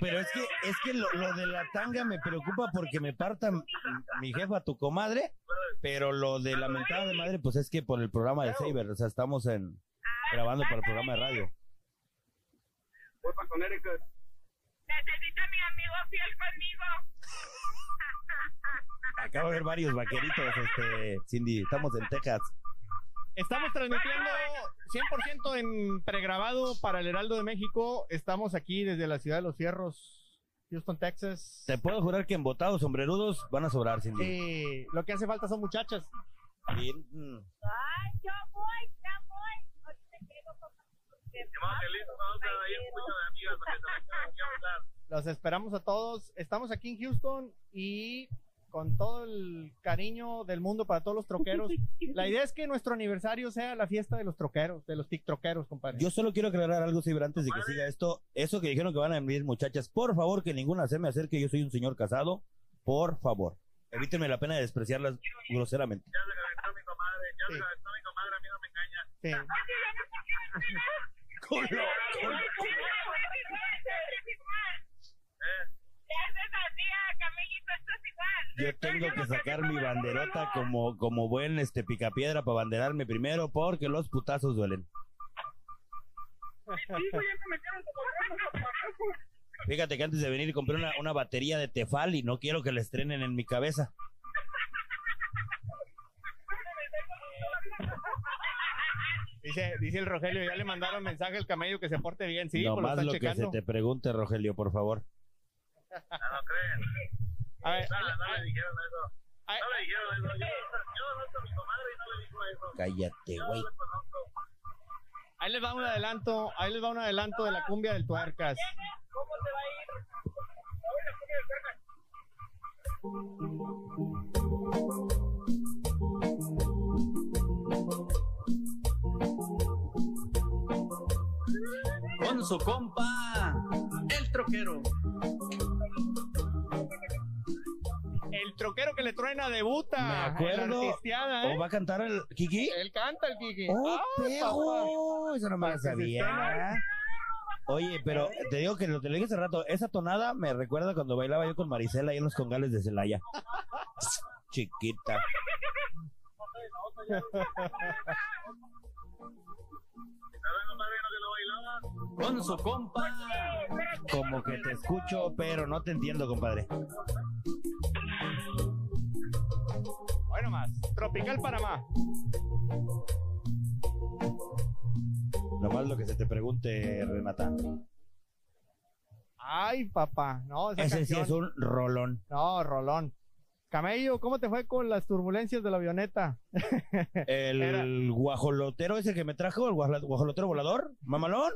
pero es que, es que lo, lo de la tanga me preocupa porque me parta mi jefa, tu comadre, pero lo de la mentada de madre, pues es que por el programa de Saber, o sea, estamos en, grabando para el programa de radio. Voy para Connecticut. Necesita mi amigo fiel conmigo. Acabo de ver varios vaqueritos, este, Cindy, estamos en Texas. Estamos transmitiendo 100% en pregrabado para el Heraldo de México. Estamos aquí desde la ciudad de los Fierros, Houston, Texas. Te puedo jurar que en botados sombrerudos van a sobrar, Cindy. Sí, lo que hace falta son muchachas. Y, mm, Ay, yo voy, ya voy. Ahorita llego con. Los esperamos a todos. Estamos aquí en Houston y con todo el cariño del mundo para todos los troqueros. La idea es que nuestro aniversario sea la fiesta de los troqueros, de los TikTokeros, compadre. Yo solo quiero aclarar algo, Saber, antes de que siga esto. Eso que dijeron que van a venir muchachas, por favor, que ninguna se me acerque, yo soy un señor casado. Por favor. Evítenme la pena de despreciarlas groseramente. Ya se calentó mi comadre, ya se calentó mi comadre, a mí no me engaña. Sí. Yo tengo que sacar mi banderota como, como buen este picapiedra para banderarme primero porque los putazos duelen. Fíjate que antes de venir compré una, una batería de Tefal y no quiero que la estrenen en mi cabeza. Dice, dice el Rogelio, ya le mandaron mensaje al camello que se porte bien. Sí, pues lo están lo que checando. se te pregunte, Rogelio, por favor. Ah, no creen. A ver, No, no le dijeron eso. No le dijeron eso. Yo, yo conozco a mi comadre y no le dijo eso. Cállate, güey. ahí les va un adelanto, ahí les va un adelanto de la cumbia del tuercas. ¿Cómo te va a ir? con su compa, el troquero. Troquero que le truena debuta. Me acuerdo. en la artisteada, ¿eh? ¿O va a cantar el Kiki? Él canta el Kiki. ¡Oh, Ah! Eso no me lo que sabía. estén- Oye, pero te digo que lo te lo dije hace rato, esa tonada me recuerda cuando bailaba yo con Marisela ahí en los congales de Celaya. Chiquita. ¿Sabes, comadre, no que lo bailaba? Con su compa, Como que te escucho, pero no te entiendo, compadre. Bueno más. Tropical Panamá. Nomás lo que se te pregunte, Renata. Ay, papá. No, esa Ese sí canción- es un rolón. No, Rolón. Camello, ¿cómo te fue con las turbulencias de la avioneta? El Era- guajolotero ese que me trajo, el guajolotero volador, mamalón.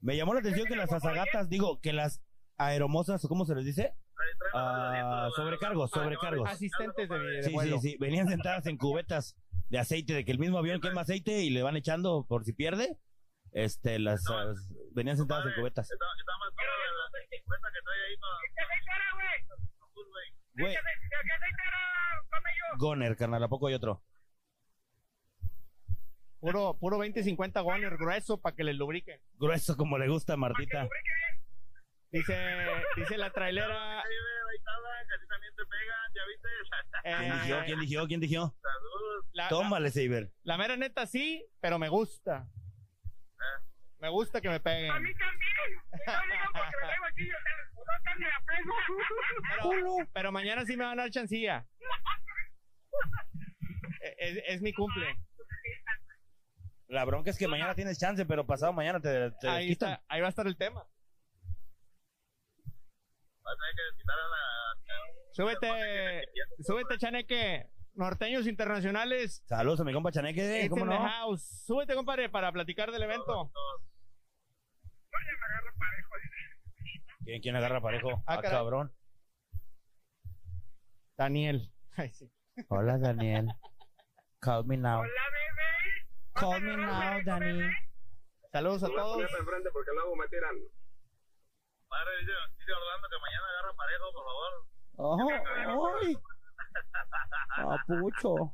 Me llamó la atención que las azagatas, digo, que las aeromosas, ¿cómo se les dice? Ah, sobrecargos, sobrecargos. Asistentes de, de Sí, vuelo. sí, sí. Venían sentadas en cubetas de aceite, de que el mismo avión quema aceite y le van echando por si pierde. Este, las, ah, venían sentadas en cubetas. Está, está más cara la, la 50 que trae ahí con con Full, güey. Güey, Goner, carnal, ¿a poco hay otro? Puro, puro 20-50 goner grueso para que le lubriquen. Grueso como le gusta a Martita. Dice, dice la trailera. Ahí, ve, ahí está, que a ti también te pegan, ¿ya viste? ¿Quién eh, dijo? ¿Quién dijo? ¿Quién dijo? Saludos. la, la, Tómale, Saber. la mera neta sí, pero me gusta. Me gusta que me peguen. A mí también. Porque me aquí, yo te no te me la pego. Pero, pero mañana sí me van a dar chancilla. Eh, Es, es mi cumple. La bronca es que mañana tienes chance, pero pasado mañana te, te Ahí quitan. está, ahí va a estar el tema. Vas a tener que quitar a la... Súbete, súbete, Chaneque. Norteños internacionales. Saludos a mi compa Chaneque, It's ¿cómo no? house. Súbete, compadre, para platicar del evento. ¿Quién, quién agarra parejo? Ah, Ah, cabrón. Daniel. Ay, sí. Hola, Daniel. Call me now. Hola, bebé. Call me now, Dani. Saludos a todos. Ponete enfrente porque luego me tiran. Padre, dice, dice Orlando que mañana agarra parejo, por favor. Oh, ¡Ay! Papucho.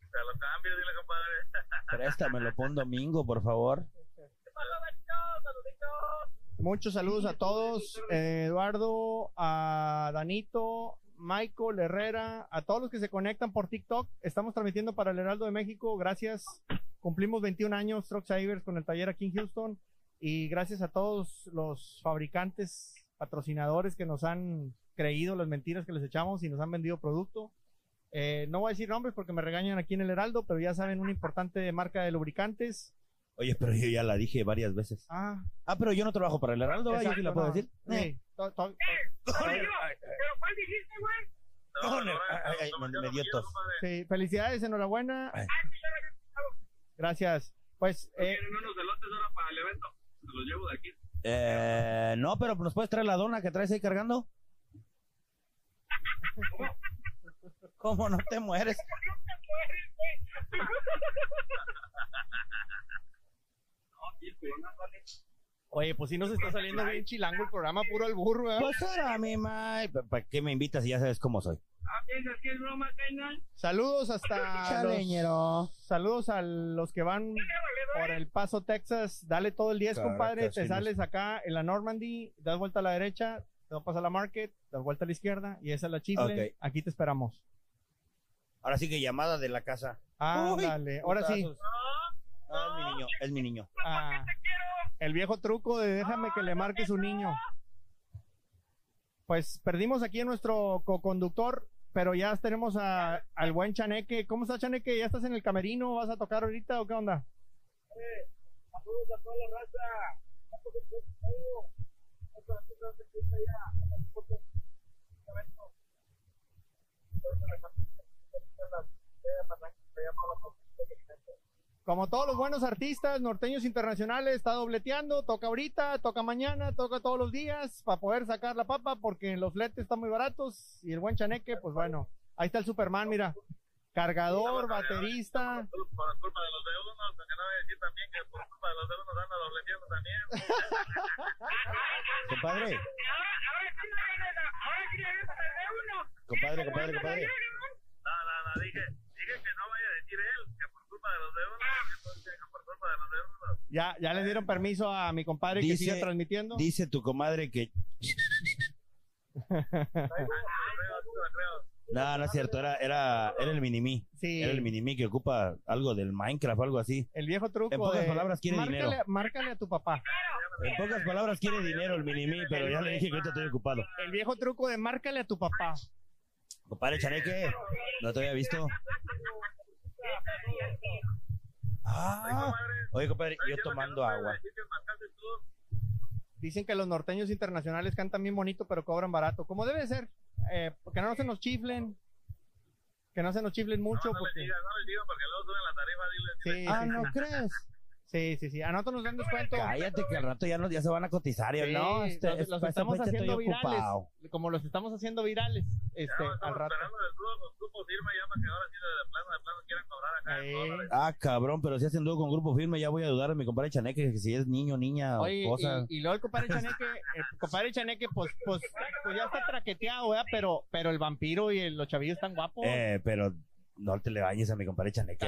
Te lo cambio, dile, compadre. Préstamelo, pon domingo, por favor. Muchos saludos a todos. eh, Eduardo, a Danito, Michael, Herrera, a todos los que se conectan por TikTok. Estamos transmitiendo para el Heraldo de México. Gracias. Cumplimos 21 años Truck Savers con el taller aquí en Houston. Y gracias a todos los fabricantes, patrocinadores que nos han creído las mentiras que les echamos y nos han vendido producto. Eh, no voy a decir nombres porque me regañan aquí en el Heraldo, pero ya saben, una importante marca de lubricantes. Oye, pero yo ya la dije varias veces. Ah, Ah, pero yo no trabajo para el Heraldo, ¿eh? yo sí la exacto, puedo no. decir. Sí, Pero ¿cuál dijiste, güey? No, no, Ay, ay, no, me- dio tos. sí, felicidades, enhorabuena. Ay. Gracias. Pues, eh, Quieren unos elotes ahora para el evento. Los llevo de aquí. Eh, no, pero ¿nos puedes traer la dona que traes ahí cargando? ¿Cómo no te mueres? oye, pues si nos está saliendo bien chilango el programa, puro al burro, ¿eh? Pues ahora, mi ma. ¿Para qué me invitas si ya sabes cómo soy? Ah, ¿piensas que es broma, carnal? Saludos hasta los, Chaleñero. saludos a los que van por el Paso, Texas. Dale todo el 10, Caracas, compadre. Te sí, sales acá en la Normandy, das vuelta a la derecha, te vas a la Market, das vuelta a la izquierda y esa es la Chifle. Ok. Aquí te esperamos. Ahora sí que llamada de la casa. Ándale, ahora sí. Ah, es mi niño, es mi niño. Ah, el viejo truco de déjame que le marque su niño. Pues perdimos aquí a nuestro co-conductor, pero ya tenemos a, al buen Chaneque. ¿Cómo está Chaneque? ¿Ya estás en el camerino? ¿Vas a tocar ahorita o qué onda? Como todos los buenos artistas norteños internacionales, está dobleteando, toca ahorita, toca mañana, toca todos los días para poder sacar la papa porque los fletes están muy baratos y el buen Chaneque, pues bueno, ahí está el Superman, mira, cargador, baterista. Por culpa de los de uno, que no voy a decir también que por culpa de los de uno anda dobleteando también. Compadre, Ahora, ahora sí me viene la- ahora sí me viene la de uno. compadre, compadre, compadre. No, no, no, dije, dije que no vaya a decir él que por culpa de los de uno, que pues, que por culpa de los de uno. Ya, ya le dieron permiso a mi compadre que Dice- siga transmitiendo. Dice tu comadre que. Ah, creo, creo. No, no es cierto, era, era, era el minimi. Sí, Era el minimi que ocupa algo del Minecraft o algo así. el viejo truco. En pocas de- palabras, quiere márcale, dinero. Márcale a tu papá. En pocas palabras quiere dinero el minimi, pero ya le dije que ahorita estoy ocupado. El viejo truco de márcale a tu papá. Compadre Chaneque, no te había visto. Ah, oye, compadre, yo tomando agua. Decir que marcaste tú, Dicen que los norteños internacionales cantan bien bonito, pero cobran barato. Como debe ser. Eh, que no se nos chiflen. Que no se nos chiflen mucho. no, no porque... les digas, no les digas porque luego suben la tarifa, dile. Sí, Ah, sí, ¿no sí. crees? Sí, sí, sí. A nosotros nos dan descuento. Cállate que al rato ya, no, ya se van a cotizar. yo, Sí, no, este, los, estamos haciendo virales. ocupado. Como los estamos haciendo virales. Este, Ya, al rato. esperando el dúo con grupo firme ya para que ahora sí de plano, de plano quieran cobrar acá en Eh. dólares. Ah, cabrón, pero si hacen dúo con grupo firme, ya voy a dudar a mi compadre Chaneque que si es niño, niña Oye, o cosa. y, y luego el compadre Chaneque, el compadre Chaneque, pues, pues, pues ya está traqueteado, ¿verdad? Pero, pero el vampiro y el- los chavillos están guapos. Eh, pero no te le bañes a mi compadre Chaneque.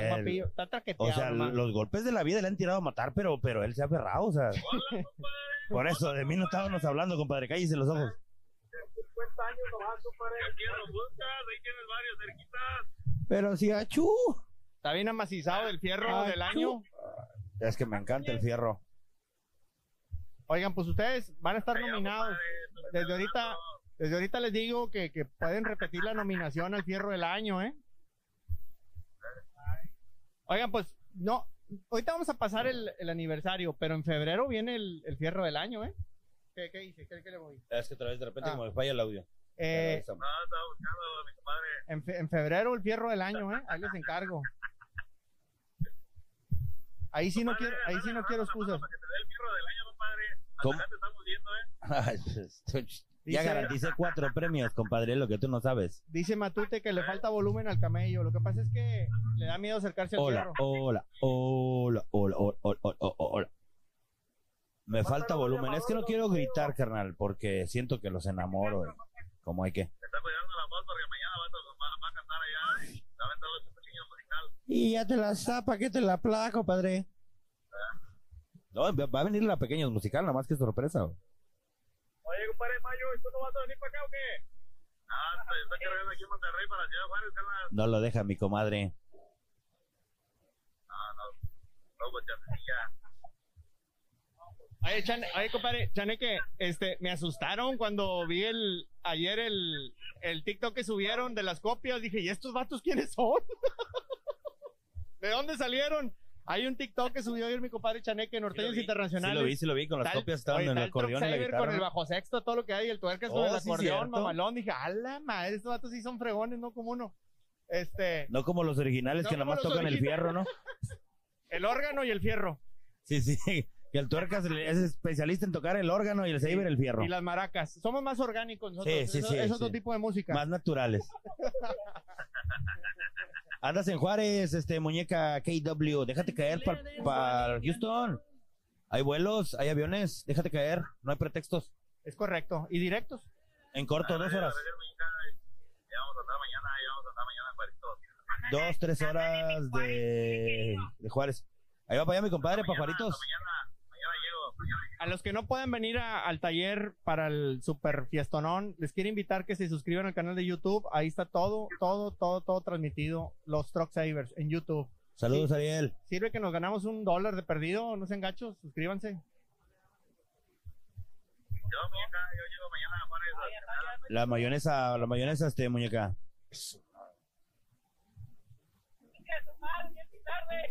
O sea, los golpes de la vida le han tirado a matar, pero, pero él se ha aferrado, o sea. Por eso, de mí no estábamos hablando, compadre, cállese los ojos. Aquí en los buscas, ahí tienes varios cerquitas. Pero si achú. Está bien amacizado el fierro Ah, del año. Es que me encanta el fierro. Oigan, pues ustedes van a estar nominados. Desde ahorita, desde ahorita les digo que, que pueden repetir la nominación al fierro del año, ¿eh? Oigan, pues no, ahorita vamos a pasar el, el aniversario, pero en febrero viene el, el fierro del año, ¿eh? ¿Qué, qué dice? ¿Qué, qué le voy? Es que otra vez de repente Ah. como me falla el audio. Eh, No, estaba buscando a mi compadre. en, fe- en febrero el fierro del año, ¿eh? Ahí les encargo. Ahí sí no quiero, ahí sí no quiero excusas. Para que te dé el fierro del año, compadre. Hasta ¿Cómo? acá te estamos viendo, ¿eh? ya garanticé cuatro premios, compadre, lo que tú no sabes. Dice Matute que le falta volumen al camello. Lo que pasa es que le da miedo acercarse al Hola, hola, hola, hola, hola, hola, hola, hola. Me falta volumen. Es que no quiero gritar, carnal, porque siento que los enamoro. y Como hay que. Está cuidando la voz porque mañana va a, va, va a cantar allá y va a aventar los pequeños musical. Y ya te la zapa, que te la placa, compadre. No, va a venir la pequeña musical, nada más que sorpresa. Oye, compadre Mayo, ¿y tú no vas a venir para acá o qué? Ah, estoy, estoy cargando aquí en Monterrey para la ciudad de Juárez, carnal. No lo deja mi comadre. Ah, no. No, pues ya, ya. Oye, Chane- oye, compadre, Chaneque, este, me asustaron cuando vi el, ayer el, el TikTok que subieron de las copias. Dije, ¿y estos vatos quiénes son? ¿De dónde salieron? Hay un TikTok que subió ayer mi compadre Chaneque, Norteños Sí Internacionales. lo vi, sí lo vi, con las Tal- copias estaban en el acordeón y la guitarra. Con el bajo sexto, todo lo que hay, el tuercas con Oh, el sí, acordeón, cierto. mamalón. Dije, a la madre, estos vatos sí son fregones, no como uno. Este, No como los originales No que nada más tocan el fierro, ¿no? el órgano y el fierro. Sí, sí. Que el tuercas es especialista en tocar el órgano y el saber el fierro. Y las maracas. Somos más orgánicos nosotros. Sí, sí, Eso- sí, Es otro sí. tipo de música. Más naturales. Andas en Juárez, este muñeca KW, déjate caer para Houston. Hay vuelos, hay aviones, déjate caer, no hay pretextos. Es correcto. Y directos. En corto, dos horas. Ya vamos a andar mañana, ya vamos a andar mañana en Juaritos. Dos, tres horas de, de Juárez. Ahí va para allá mi compadre, para Juaritos. Mañana, mañana llego. Mañana A los que no puedan venir a- al taller para el super fiestonón, les quiero invitar que se suscriban al canal de YouTube. Ahí está todo, todo, todo, todo transmitido. Los Truck Savers en YouTube. Saludos, Sí. Ariel. Sirve que nos ganamos un dólar de perdido. No sean gachos, suscríbanse. Yo, muñeca, yo llego mañana a Juárez. La mayonesa, la mayonesa, este muñeca.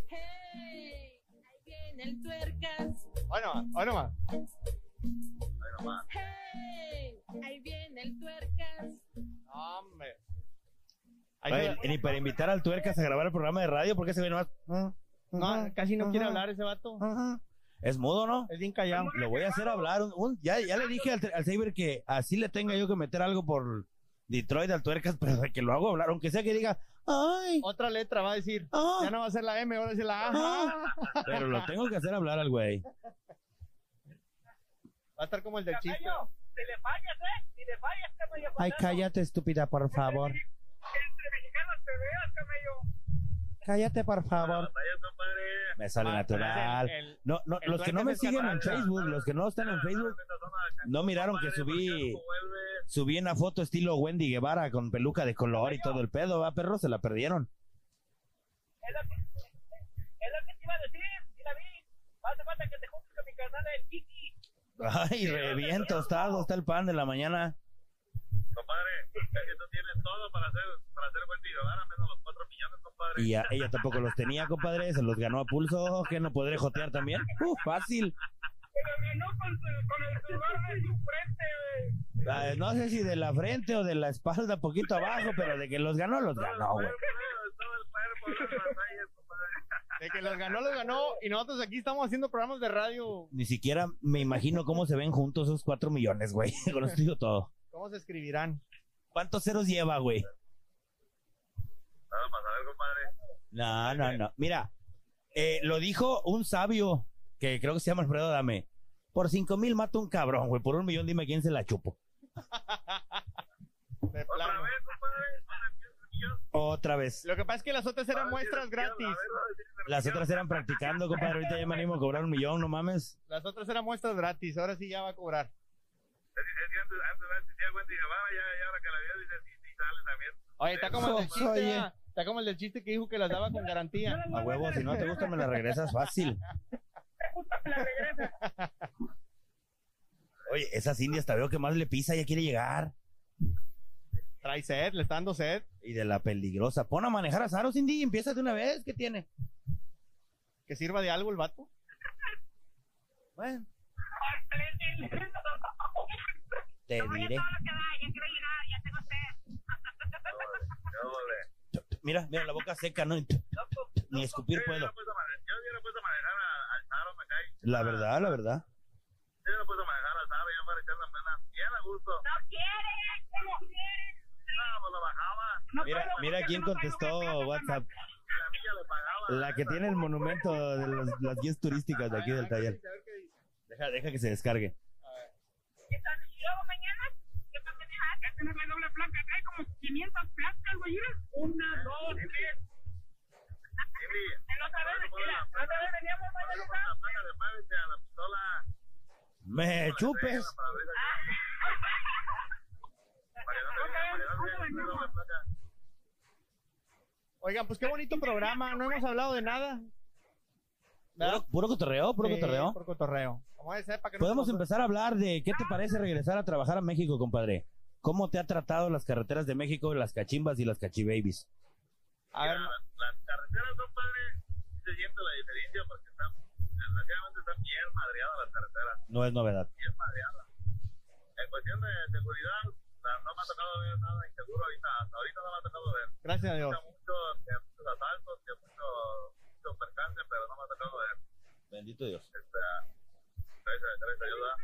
Hey, el tuercas. Bueno, bueno, más. Ahí nomás. Hey, ahí viene el tuercas. Hombre. Ahí Oye, se- ni para invitar al tuercas a grabar el programa de radio, porque se ve nomás. no, casi no quiere Ajá. hablar ese vato. Es mudo, ¿no? Es bien callado. Lo voy a hacer hablar. un- un- ya, ya le dije al, al Saber que así le tenga yo que meter algo por Detroit al tuercas, pero que lo hago hablar, aunque sea que diga, ay, Otra letra va a decir. ah, Ya no va a ser la M, ahora va a la A. pero lo tengo que hacer hablar al güey. Va a estar como el del chiste. Si le fallas, ¿eh? Si le fallas, camello. Ay, cállate, estúpida, por favor. Entre mexicanos te veas, camello. Cállate, por favor. Me sale Ah, natural. el- el- No, no, el los que no me siguen en. Facebook, los que no están en Facebook, no miraron que subí, subí una foto estilo Wendy Guevara con peluca de color y todo el pedo, va, perro, se la perdieron. Es lo que, es lo que te iba a decir. Sí la vi. Hace falta que te juntes con mi carnal el Kiki. Ay, re bien tostado está el pan de la mañana. Compadre, es que tú tienes todo para hacer, para hacer buen Guevara, menos los 4 millones, compadre. Y ya- ella tampoco los tenía, compadre, se los ganó a pulso, que no podré jotear también. Uh, fácil. Pero ganó con, su- con el sudor de su frente, güey. Ah, no sé si de la frente o de la espalda, poquito abajo, pero de que los ganó, los ganó, güey. De que los ganó, los ganó. Y nosotros aquí estamos haciendo programas de radio. Ni siquiera me imagino cómo se ven juntos esos cuatro millones, güey. Con eso digo todo. ¿Cómo se escribirán? ¿Cuántos ceros lleva, güey? Nada más a ver, compadre. No, no, no. Mira, eh, lo dijo un sabio que creo que se llama Alfredo Dame. Por cinco mil mato un cabrón, güey. Por un millón dime quién se la chupo. De Otra plano. vez, compadre. Con el 15 millones. Otra vez. Lo que pasa es que las otras eran A muestras gratis. Las otras eran practicando, compadre. Ahorita ya me animo a cobrar un millón, no mames. Las otras eran muestras gratis. Ahora sí ya va a cobrar. Oye, está como el del chiste. oye. Está como el del chiste que dijo que las daba con garantía. A huevo, si no te gusta me la regresas fácil. Oye, esas indias te veo que más le pisa, ya quiere llegar. Trae sed, le está dando sed. Y de la peligrosa. Pon a manejar a Saro, Cindy, empieza de una vez. ¿Qué tiene? Que sirva de algo el vato. Bueno, te diré. que da, ya quiero llegar, ya tengo sed. Yo, vale. Mira, mira la boca seca, no ni escupir puedo. yo hubiera puesto a manejar a- al Saro, me cae. La verdad, la verdad. Yo manejar para. Bien a gusto. No quiere, no quiere. No, pues lo bajaba. No Mira, puedo, mira quién no contestó WhatsApp. La milla le pagaba. La que tiene el monumento de los- las guías turísticas de aquí del taller. Deja, deja que se descargue. La doble placa. Acá hay como 500 placas, güey. Una, dos, tres. Me chupes. Oigan, pues qué bonito programa, no hemos hablado de nada. Puro, puro cotorreo, puro Sí, cotorreo. Por cotorreo. Como para que Podemos empezar a hablar de qué te parece regresar a trabajar a México, compadre. ¿Cómo te ha tratado las carreteras de México, las cachimbas y las cachibabies? A ver, Mira, las carreteras son padres, se siente la diferencia porque están, desgraciadamente están bien madreadas las carreteras, No es novedad. bien madreadas. En cuestión de seguridad, no me ha tocado ver nada inseguro ahorita, hasta ahorita no me ha tocado ver. gracias a Dios. Mucho, muchos asaltos, mucho, mucho percance, pero no me ha tocado ver. Bendito Dios. Este, gracias, gracias a Dios, ¿verdad?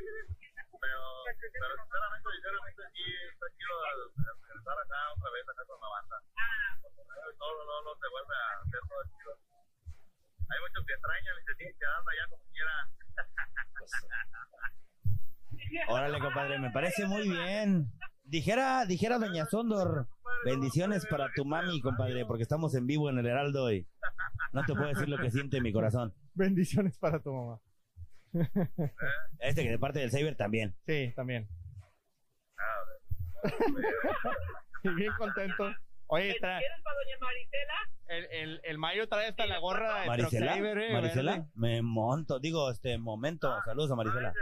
Pero, pero sinceramente, sí, está chido al, al regresar acá otra vez, acá con la banda. Todo, todo, todo se vuelve a hacer todo chido. Hay muchos que extrañan y se siguen quedando allá como quiera. Órale, compadre, me parece muy bien. Dijera, dijera Doña Sondor, bendiciones para tu mami, compadre, porque estamos en vivo en el Heraldo y no te puedo decir lo que siente mi corazón. Bendiciones para tu mamá. Este que de parte del Saber también. Sí, también. Y bien contento. Oye, tra- ¿Quieres para doña Marisela? el, el, el Mayo trae hasta la gorra de Marisela, Saver, eh, Marisela, verde. me monto, digo, este momento, saludos a Marisela. Ah,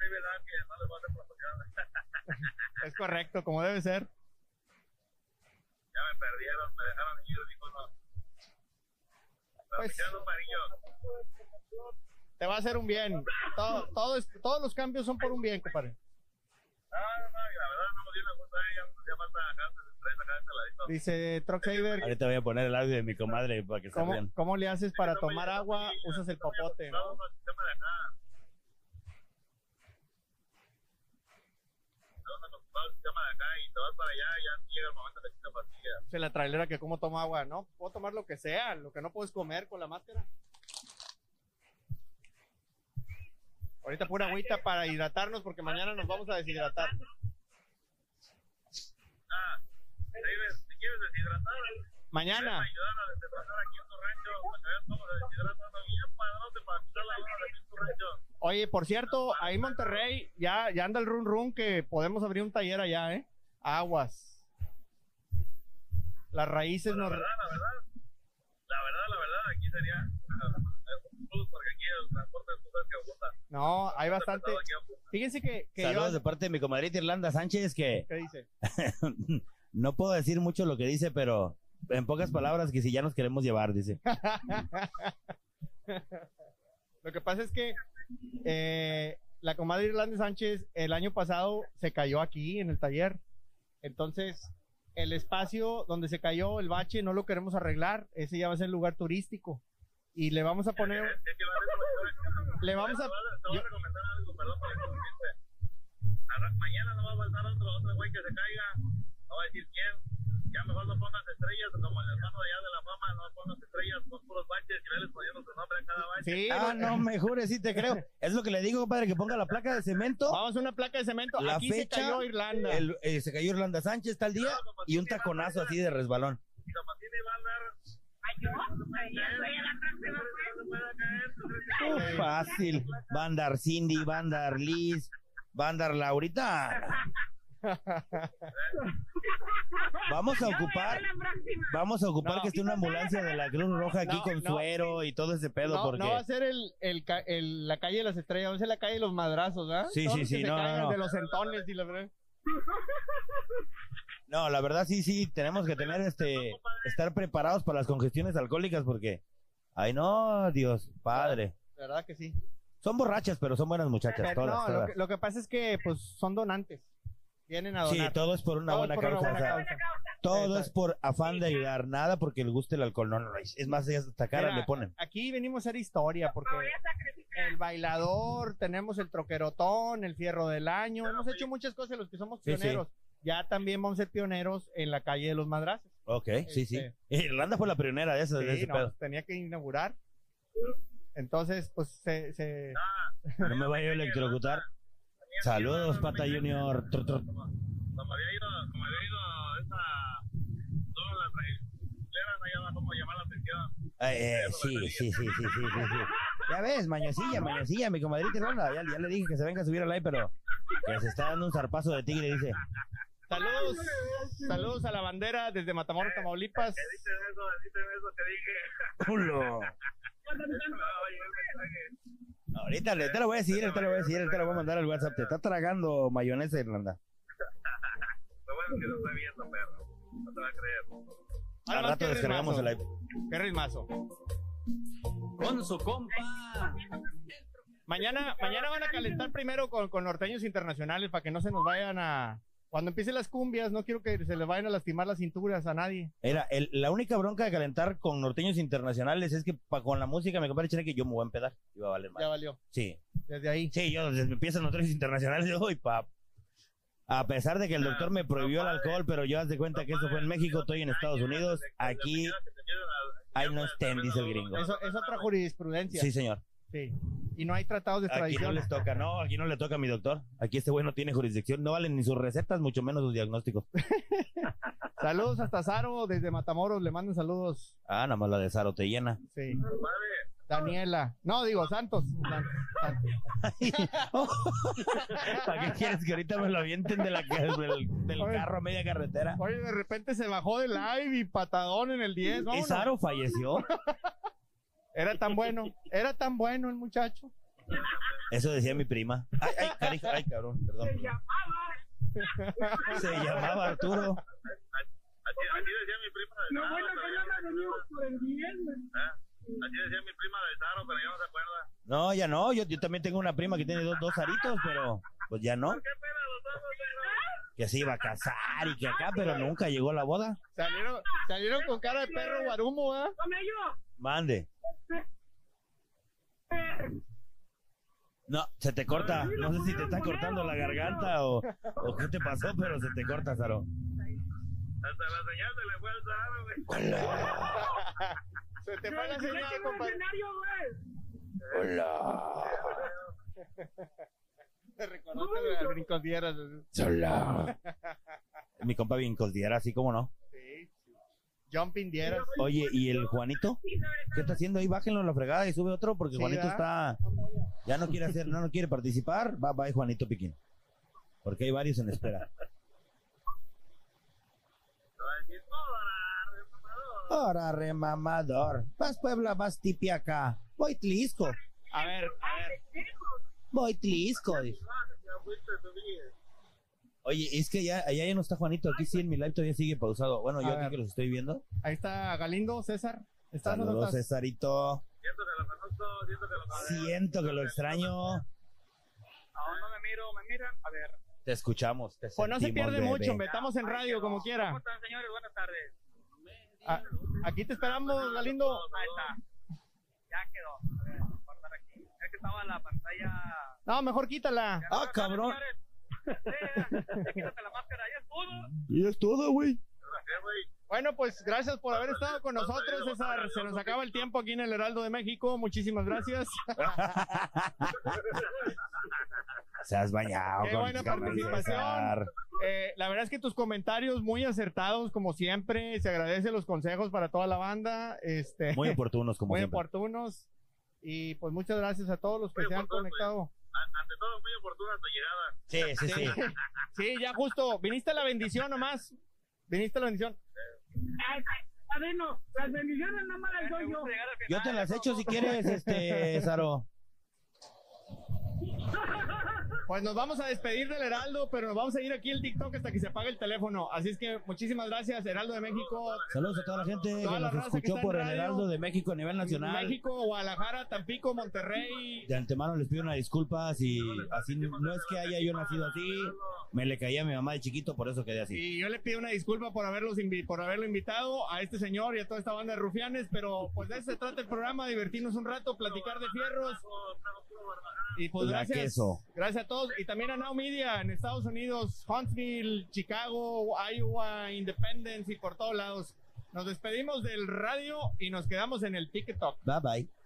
voy a hacer promoción. Es correcto, como debe ser. Ya me perdieron, me dejaron ir, dijo no. Pues- amarillo. Te va a hacer un bien. Todo, todo es- todos los cambios son por un bien, compadre. No, no, la verdad no me dio una cosa a ella, no hacía falta acá, acá ladito. Dice Truck Saver, Ahorita voy a poner el audio de mi comadre para que se ¿cómo, vean. ¿cómo le haces para tomar agua? Usas el popote, ¿no? No, el sistema de acá. No, no, no, el sistema de acá y te vas para allá y ya llega el momento que te pastilla. Dice la trailera que cómo toma agua. No, puedo tomar lo que sea, lo que no puedes comer con la máscara. Ahorita pura agüita para hidratarnos porque mañana nos vamos a deshidratar. Ah, quieres deshidratar, Mañana. Oye, por cierto, ahí en Monterrey ya, ya anda el run run que podemos abrir un taller allá, ¿eh? Aguas. Las raíces nos... La verdad, la verdad, la verdad, la verdad, aquí sería No, hay bastante... Fíjense que, que Saludos yo... de parte de mi comadrita Irlanda Sánchez que ¿Qué dice? no puedo decir mucho lo que dice, pero en pocas palabras que si ya nos queremos llevar, dice. Lo que pasa es que eh, la comadre Irlanda Sánchez el año pasado se cayó aquí en el taller. Entonces, el espacio donde se cayó el bache no lo queremos arreglar. Ese ya va a ser lugar turístico. Y le vamos a poner... Es que va a ser como- Le vamos a... Te voy yo- a recomendar algo, perdón por interrumpirte. Mañana no va a faltar otro, otro güey que se caiga. No va a decir quién. Ya mejor no pongas estrellas, como el hermano de allá de la fama, no pongas estrellas, pon puros baches y veles poniendo su nombre en cada bache. Sí, Ah, no, me jure, sí te creo. Es lo que le digo, compadre, que ponga la placa de cemento. Vamos a una placa de cemento. La Aquí se fecha, cayó Irlanda. El- eh, se cayó Irlanda Sánchez tal día y un taconazo así de resbalón. Y Zapatini va a a la próxima vez. No se puede caer, ¿tú crees que- Uf, fácil. Va a andar Cindy, va a andar Liz, va a andar Laurita. Vamos a ocupar, vamos a ocupar No. que esté una ambulancia de la Cruz Roja aquí No, con no. suero y todo ese pedo No, porque no va a ser el, el, el- la calle de las estrellas, va a ser la calle de los madrazos, ¿verdad? Sí, Todos sí, los que sí, se no, no, caigan no. De los entones y la verdad. No, la verdad sí, sí, tenemos que tener este, estar preparados para las congestiones alcohólicas porque, ay no, Dios, padre. De verdad que sí. Son borrachas, pero son buenas muchachas, Pero todas, no, lo todas. que, lo que pasa es que pues son donantes. Vienen a Sí, donar. todo es por una buena por causa. buena. Todo Exacto. es por afán de ayudar, nada porque le guste el alcohol. No, no, es es más, ellas hasta cara Mira, le ponen. Aquí venimos a hacer historia porque el bailador, tenemos el troquerotón, el fierro del año, hemos hecho muchas cosas los que somos Sí, sí. Ya también vamos a ser pioneros en la calle de los madrazos. Ok, sí, sí. Este- Irlanda fue la pionera de eso, de Sí, ese no, pedo. pues, tenía que inaugurar. Entonces, pues se, se- No me vaya a electrocutar. Saludos, Pata Junior. Tru, tru. Como había ido, como había ido esa, toda la trailera me llama cómo llamar la atención. Eh, eh, sí, sí, sí, sí, sí, sí, sí. Ya ves, mañosilla, mañosilla, mi comadrita Irlanda. Ya, ya le dije que se venga a subir al live, pero que se está dando un zarpazo de tigre, dice. Saludos, saludos a la bandera desde Matamoros, Tamaulipas. Que dicen eso, dicen eso que dije. Culo. Ahorita, le- te lo voy a decir, ahorita le voy a decir, ahorita le voy a mandar al WhatsApp. Te está tragando mayonesa, Irlanda. Lo bueno es que no estoy viendo, perro. No te va a creer. Al rato descargamos el live. Qué ritmazo. Con su compa. Mañana, mañana van a calentar primero con, con norteños internacionales para que no se nos vayan a. Cuando empiecen las cumbias, no quiero que se les vayan a lastimar las cinturas a nadie. Era el- la única bronca de calentar con norteños internacionales es que pa- con la música, mi compadre Chile, que yo me voy a empedar. Iba a valer Ya valió. Sí, Desde ahí. sí, yo desde que empiezan norteños internacionales, yo voy pa. A pesar de que el doctor me prohibió el alcohol, pero yo haz de cuenta que eso fue en México, estoy en Estados Unidos, aquí, ahí no estén, dice el gringo. Eso es otra jurisprudencia. Sí, señor. Sí. Y no hay tratados de Aquí no extradición. les toca, no, aquí no le toca a mi doctor. Aquí este güey no tiene jurisdicción, no valen ni sus recetas, mucho menos sus diagnósticos. Saludos hasta Zaro, desde Matamoros, le mandan saludos. Ah, nada más la de Saro te llena. Sí. Daniela. No, digo, Santos. San- Santos. ¿Para qué quieres que ahorita me lo avienten de la, del, del Oye. carro a media carretera? Oye, de repente se bajó del live y patadón en el 10. ¿Y vámonos. Saro falleció? Era tan bueno, era tan bueno el muchacho. Eso decía mi prima. Ay, ay, carijo, ay, cabrón, perdón. perdón. Se llamaba Arturo. Así, así decía mi prima de Saro, bueno pero que ya no no la se venimos por el bien, güey. ¿Eh? Así decía mi prima de Saro, pero ya no se acuerda. No, ya no, yo, yo también tengo una prima que tiene dos, dos aritos, pero pues ya no. ¿Qué pena los ojos, pero? Que se iba a casar y que acá, pero nunca llegó la boda. Salieron, salieron con cara de perro guarumo, ellos. Mande. No, se te corta. No sé si te está cortando la garganta o, o qué te pasó, pero se te corta, Saro. Hasta la señal se le fue al Saro, güey. Se te fue la Se señal, compadre. Hola. Te reconoce al Brincos Dieras. Hola. Mi compa bien cosdiera, así como no. Sí. Jumping Dieras. Oye, ¿y el Juanito? ¿Qué está haciendo ahí? Bájenlo a la fregada y sube otro porque Sí, Juanito ¿verdad? está... Ya no quiere hacer, no, no quiere participar. Va, va, Juanito Piquín. Porque hay varios en espera. Ahora, remamador. Vas Puebla, vas tipi acá. Voy Tlisco. A ver, a ver. Voy Tlisco. vida. Oye, es que ya, allá ya no está Juanito. Aquí sí en mi live todavía sigue pausado. Bueno, yo A aquí ver. que los estoy viendo. Ahí está Galindo, César. ¿Estás o no Saludos, estás? Cesarito. Siento que lo conozco, siento que lo conozco. Siento que lo extraño. Aún no me miro, me miran. A ver. Te escuchamos. Te Pues no se sentimos, pierde bebé. mucho, metamos en radio como quiera. ¿Cómo están, señores? Buenas tardes. Ah, aquí te esperamos, Galindo. Ahí está. Ya quedó. A ver, que estaba la pantalla. No, mejor quítala. Ah, cabrón. Sí, ya quítate la máscara, ya es todo. Y es todo, güey. Bueno, pues gracias por haber estado con nosotros, César. Se nos acaba el tiempo aquí en el Heraldo de México. Muchísimas gracias. Se has bañado. Qué con buena participación. Eh, la verdad es que tus comentarios muy acertados, como siempre. Se agradece los consejos para toda la banda. Este, Muy oportunos, como muy siempre. oportunos. Y pues muchas gracias a todos los que Muy se han oportuno, conectado. An- Ante todo, muy oportuna tu llegada. Sí, sí, sí. Sí, ya justo. Viniste a la bendición nomás. Viniste a la bendición. Ay, Adeno, las bendiciones no me las doy yo. Yo te las echo si quieres, este, Saro. Pues nos vamos a despedir del Heraldo, pero nos vamos a ir aquí el TikTok hasta que se apague el teléfono. Así es que muchísimas gracias, Heraldo de México, Saludos a toda la gente Toda que la nos que escuchó por el. Heraldo de México a nivel nacional. México, Guadalajara, Tampico, Monterrey. De antemano les pido una disculpa si así no es que haya yo nacido así, me le caía a mi mamá de chiquito, por eso quedé así. Y yo le pido una disculpa por haberlos por haberlo invitado a este señor y a toda esta banda de rufianes, pero pues de eso se trata el programa, divertirnos un rato, platicar de fierros. Y pues La gracias. queso. Gracias a todos. Y también a Now Media en Estados Unidos, Huntsville, Chicago, Iowa, Independence y por todos lados. Nos despedimos del radio y nos quedamos en el TikTok. Bye bye.